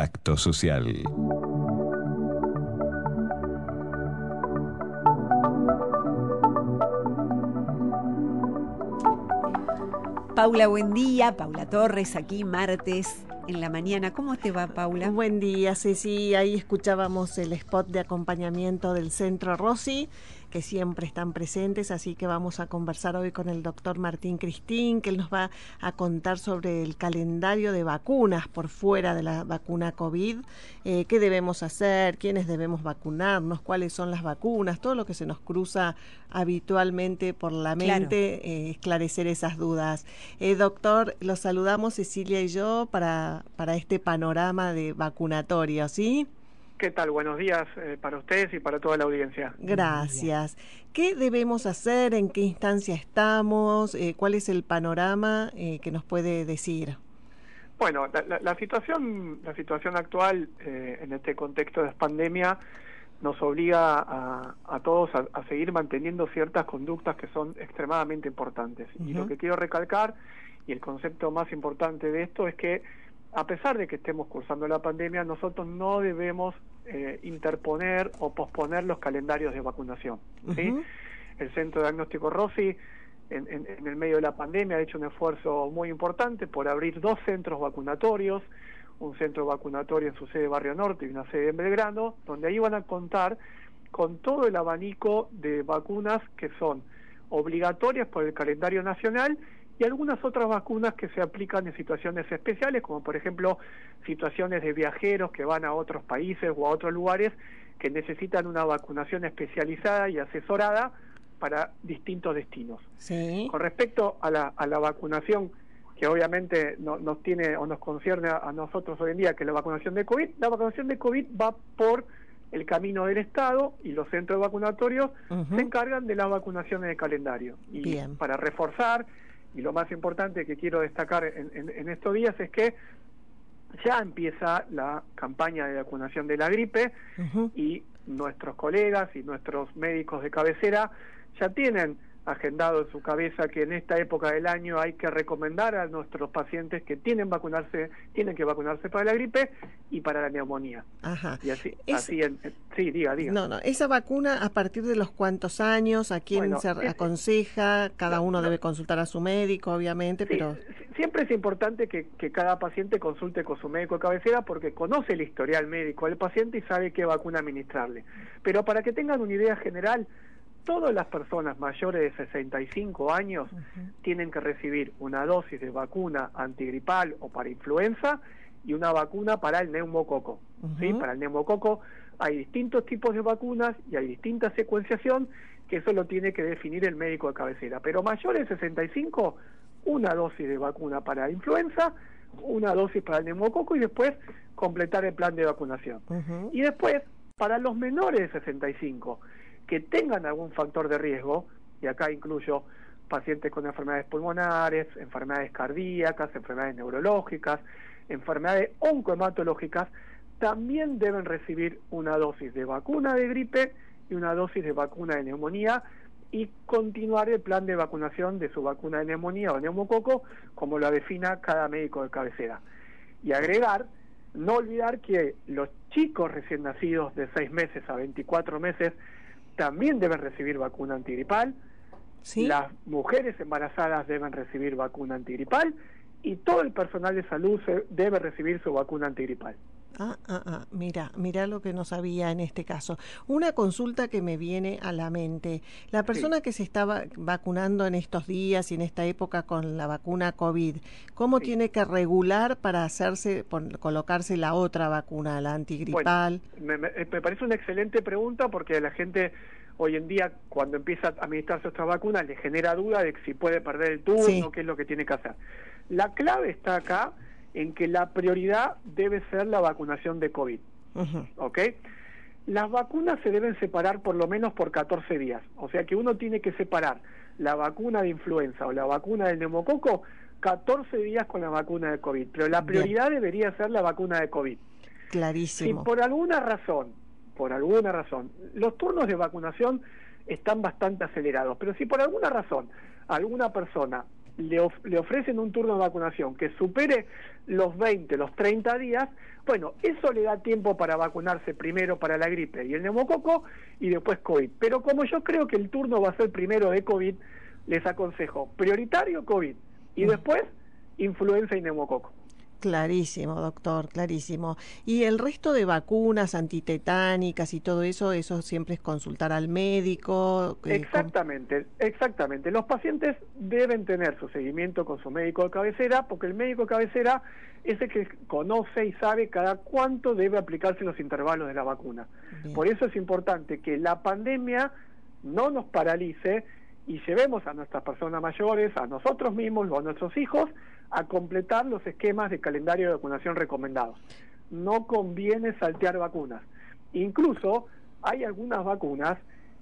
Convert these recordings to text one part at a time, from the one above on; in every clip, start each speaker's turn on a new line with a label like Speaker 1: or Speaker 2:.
Speaker 1: Contacto Social.
Speaker 2: Paula, buen día. Paula Torres, aquí martes en la mañana. ¿Cómo te va, Paula?
Speaker 3: Buen día, sí, sí. Ahí escuchábamos el spot de acompañamiento del Centro Rossi que siempre están presentes, así que vamos a conversar hoy con el doctor Martín Cristín, que él nos va a contar sobre el calendario de vacunas por fuera de la vacuna COVID, eh, qué debemos hacer, quiénes debemos vacunarnos, cuáles son las vacunas, todo lo que se nos cruza habitualmente por la mente, eh, esclarecer esas dudas. Eh, doctor, los saludamos Cecilia y yo para, para este panorama de vacunatorio, ¿sí?
Speaker 4: ¿Qué tal? Buenos días eh, para ustedes y para toda la audiencia.
Speaker 3: Gracias. ¿Qué debemos hacer? ¿En qué instancia estamos? Eh, ¿Cuál es el panorama eh, que nos puede decir?
Speaker 4: Bueno, la, situación, la situación actual en este contexto de pandemia nos obliga a, todos a, seguir manteniendo ciertas conductas que son extremadamente importantes. Y lo que quiero recalcar, y el concepto más importante de esto, es que a pesar de que estemos cursando la pandemia, nosotros no debemos eh, interponer o posponer los calendarios de vacunación. ¿sí? El Centro de Diagnóstico Rossi, en, en, el medio de la pandemia, ha hecho un esfuerzo muy importante por abrir dos centros vacunatorios, un centro vacunatorio en su sede Barrio Norte y una sede en Belgrano, donde ahí van a contar con todo el abanico de vacunas que son obligatorias por el calendario nacional y algunas otras vacunas que se aplican en situaciones especiales, como por ejemplo situaciones de viajeros que van a otros países o a otros lugares que necesitan una vacunación especializada y asesorada para distintos destinos. Con respecto a la, a la vacunación que obviamente nos tiene o nos concierne a, nosotros hoy en día, que es la vacunación de COVID, la vacunación de COVID va por el camino del Estado y los centros vacunatorios se encargan de las vacunaciones de calendario. Y para reforzar y lo más importante que quiero destacar en, estos días es que ya empieza la campaña de vacunación de la gripe y nuestros colegas y nuestros médicos de cabecera ya tienen agendado en su cabeza que en esta época del año hay que recomendar a nuestros pacientes que tienen vacunarse, tienen que vacunarse para la gripe y para la neumonía.
Speaker 3: Ajá.
Speaker 4: Y así, así sí, diga, diga.
Speaker 3: No, no, esa vacuna a partir de los cuantos años, a quién se aconseja, cada uno debe consultar a su médico, obviamente, pero
Speaker 4: siempre es importante que, que cada paciente consulte con su médico de cabecera porque conoce el historial médico del paciente y sabe qué vacuna administrarle. Pero para que tengan una idea general, todas las personas mayores de 65 años tienen que recibir una dosis de vacuna antigripal o para influenza y una vacuna para el neumococo. ¿sí? Para el neumococo hay distintos tipos de vacunas y hay distinta secuenciación que eso lo tiene que definir el médico de cabecera. Pero mayores de 65, una dosis de vacuna para influenza, una dosis para el neumococo y después completar el plan de vacunación. Y después, para los menores de 65, que tengan algún factor de riesgo, y acá incluyo pacientes con enfermedades pulmonares, enfermedades cardíacas, enfermedades neurológicas, enfermedades oncohematológicas, también deben recibir una dosis de vacuna de gripe y una dosis de vacuna de neumonía y continuar el plan de vacunación de su vacuna de neumonía o neumococo como lo defina cada médico de cabecera. Y agregar, no olvidar que los chicos recién nacidos de 6 meses a 24 meses también deben recibir vacuna antigripal. Las mujeres embarazadas deben recibir vacuna antigripal y todo el personal de salud debe recibir su vacuna antigripal.
Speaker 3: Ah, ah, ah, mira, mira lo que no sabía en este caso. Una consulta que me viene a la mente. La persona que se estaba vacunando en estos días y en esta época con la vacuna COVID, ¿cómo tiene que regular para hacerse, colocarse la otra vacuna, la antigripal?
Speaker 4: me, parece una excelente pregunta porque la gente hoy en día cuando empieza a administrarse otra vacuna le genera duda de si puede perder el turno, qué es lo que tiene que hacer. La clave está acá en que la prioridad debe ser la vacunación de COVID. ¿Ok? Las vacunas se deben separar por lo menos por 14 días. O sea que uno tiene que separar la vacuna de influenza o la vacuna del neumococo 14 días con la vacuna de COVID. Pero la prioridad debería ser la vacuna de COVID.
Speaker 3: Clarísimo.
Speaker 4: Si por alguna razón, por alguna razón, los turnos de vacunación están bastante acelerados, pero si por alguna razón alguna persona le, le ofrecen un turno de vacunación que supere los 20, los 30 días, bueno, eso le da tiempo para vacunarse primero para la gripe y el neumococo y después COVID. Pero como yo creo que el turno va a ser primero de COVID, les aconsejo prioritario COVID y mm. después influenza y neumococo.
Speaker 3: Clarísimo, doctor, clarísimo. Y el resto de vacunas antitetánicas y todo eso, eso siempre es consultar al médico.
Speaker 4: Eh, exactamente, exactamente. Los pacientes deben tener su seguimiento con su médico de cabecera, porque el médico de cabecera es el que conoce y sabe cada cuánto debe aplicarse los intervalos de la vacuna. Por eso es importante que la pandemia no nos paralice y llevemos a nuestras personas mayores, a nosotros mismos o a nuestros hijos, a completar los esquemas de calendario de vacunación recomendados. No conviene saltear vacunas. Incluso hay algunas vacunas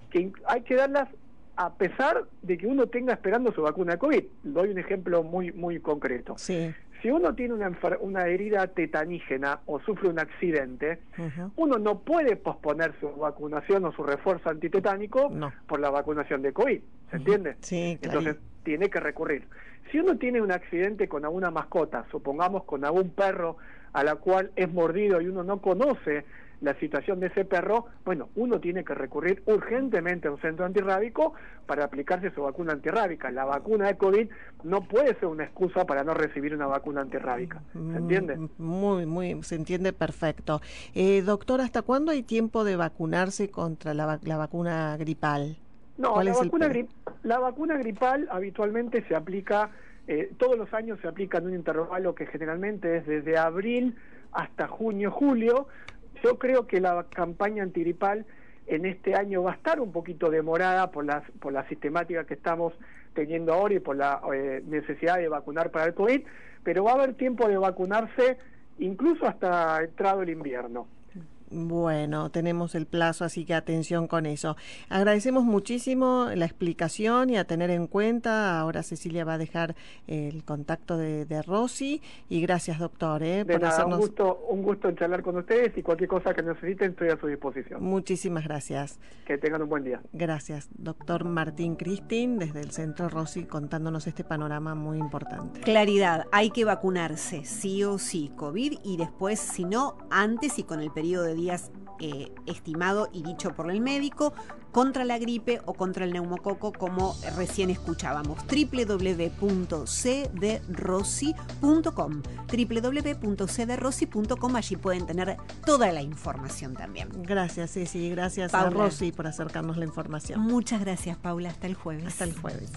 Speaker 4: que hay que darlas a pesar de que uno tenga esperando su vacuna de COVID. Doy un ejemplo muy muy concreto.
Speaker 3: Sí.
Speaker 4: Si uno tiene una, una herida tetanígena o sufre un accidente, uno no puede posponer su vacunación o su refuerzo antitetánico por la vacunación de COVID. ¿Se entiende?
Speaker 3: Sí,
Speaker 4: claro. Entonces tiene que recurrir. Si uno tiene un accidente con alguna mascota, supongamos con algún perro a la cual es mordido y uno no conoce la situación de ese perro, bueno, uno tiene que recurrir urgentemente a un centro antirrábico para aplicarse su vacuna antirrábica. La vacuna de COVID no puede ser una excusa para no recibir una vacuna antirrábica. ¿Se mm, entiende?
Speaker 3: Muy, muy, se entiende perfecto. Eh, doctor, ¿hasta cuándo hay tiempo de vacunarse contra la, la vacuna gripal?
Speaker 4: No, la vacuna, la vacuna gripal habitualmente se aplica, eh, todos los años se aplica en un intervalo que generalmente es desde abril hasta junio, julio, yo creo que la campaña antiripal en este año va a estar un poquito demorada por la, por la sistemática que estamos teniendo ahora y por la eh, necesidad de vacunar para el COVID, pero va a haber tiempo de vacunarse incluso hasta entrado el invierno.
Speaker 3: Bueno, tenemos el plazo, así que atención con eso. Agradecemos muchísimo la explicación y a tener en cuenta. Ahora Cecilia va a dejar el contacto de, de Rosy y gracias, doctor.
Speaker 4: ¿eh? por hacernos... un, gusto, un gusto charlar con ustedes y cualquier cosa que necesiten estoy a su disposición.
Speaker 3: Muchísimas gracias.
Speaker 4: Que tengan un buen día.
Speaker 3: Gracias, doctor Martín Cristín, desde el Centro Rosy, contándonos este panorama muy importante.
Speaker 2: Claridad, hay que vacunarse, sí o sí, COVID y después, si no, antes y con el periodo de días eh, estimado y dicho por el médico contra la gripe o contra el neumococo como recién escuchábamos. www.cdrossi.com www.cdrossi.com allí pueden tener toda la información también.
Speaker 3: Gracias Ceci gracias a Rosy por acercarnos la información.
Speaker 2: Muchas gracias Paula. Hasta el jueves.
Speaker 3: Hasta el jueves